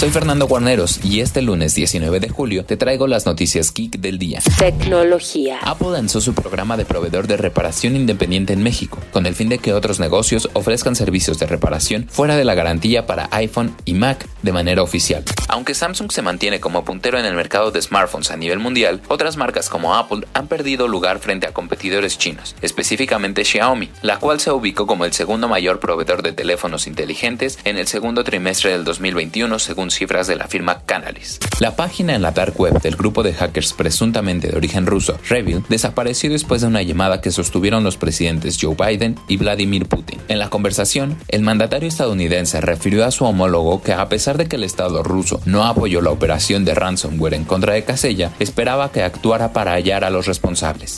Soy Fernando Guarneros y este lunes 19 de julio te traigo las noticias geek del día. Tecnología. Apple lanzó su programa de proveedor de reparación independiente en México, con el fin de que otros negocios ofrezcan servicios de reparación fuera de la garantía para iPhone y Mac de manera oficial. Aunque Samsung se mantiene como puntero en el mercado de smartphones a nivel mundial, otras marcas como Apple han perdido lugar frente a competidores chinos, específicamente Xiaomi, la cual se ubicó como el segundo mayor proveedor de teléfonos inteligentes en el segundo trimestre del 2021 según cifras de la firma Canalys. La página en la dark web del grupo de hackers presuntamente de origen ruso, Revil, desapareció después de una llamada que sostuvieron los presidentes Joe Biden y Vladimir Putin. En la conversación, el mandatario estadounidense refirió a su homólogo que a pesar de que el Estado ruso no apoyó la operación de ransomware en contra de Casella, esperaba que actuara para hallar a los responsables.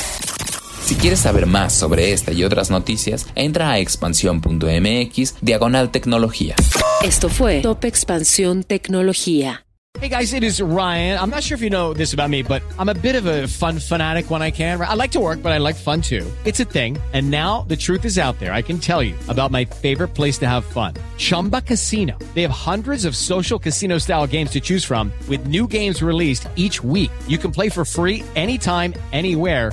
Si quieres saber más sobre esta y otras noticias, entra a expansión.mx diagonal tecnología. Esto fue Top Expansión Tecnología. Hey guys, it is Ryan. I'm not sure if you know this about me, but I'm a bit of a fun fanatic when I can. I like to work, but I like fun too. It's a thing. And now the truth is out there. I can tell you about my favorite place to have fun. Chumba Casino. They have hundreds of social casino style games to choose from with new games released each week. You can play for free anytime, anywhere